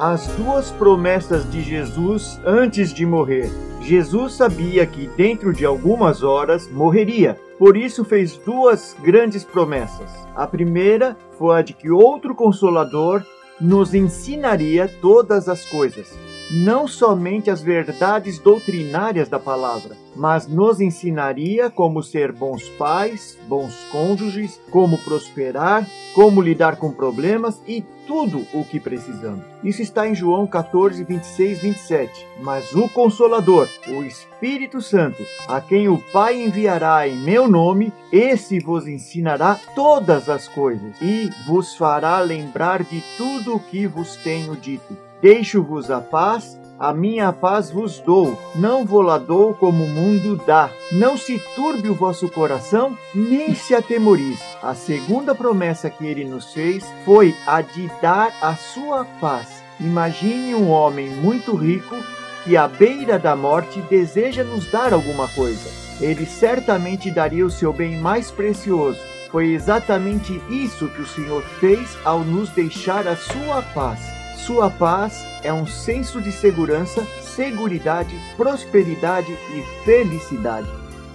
as duas promessas de Jesus antes de morrer. Jesus sabia que dentro de algumas horas morreria, por isso fez duas grandes promessas. A primeira foi a de que outro consolador nos ensinaria todas as coisas, não somente as verdades doutrinárias da palavra, mas nos ensinaria como ser bons pais, bons cônjuges, como prosperar, como lidar com problemas e tudo o que precisamos. Isso está em João 14, 26, 27. Mas o Consolador, o Espírito Santo, a quem o Pai enviará em meu nome, esse vos ensinará todas as coisas e vos fará lembrar de tudo o que vos tenho dito. Deixo-vos a paz a minha paz vos dou, não vou-la dou como o mundo dá. Não se turbe o vosso coração, nem se atemorize. A segunda promessa que ele nos fez foi a de dar a sua paz. Imagine um homem muito rico que à beira da morte deseja nos dar alguma coisa. Ele certamente daria o seu bem mais precioso. Foi exatamente isso que o Senhor fez ao nos deixar a sua paz. Sua paz é um senso de segurança, seguridade, prosperidade e felicidade.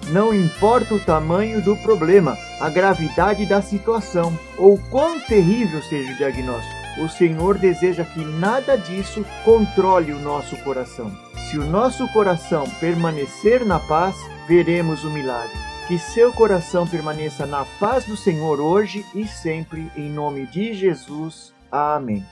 Não importa o tamanho do problema, a gravidade da situação ou quão terrível seja o diagnóstico, o Senhor deseja que nada disso controle o nosso coração. Se o nosso coração permanecer na paz, veremos o milagre. Que seu coração permaneça na paz do Senhor hoje e sempre, em nome de Jesus. Amém.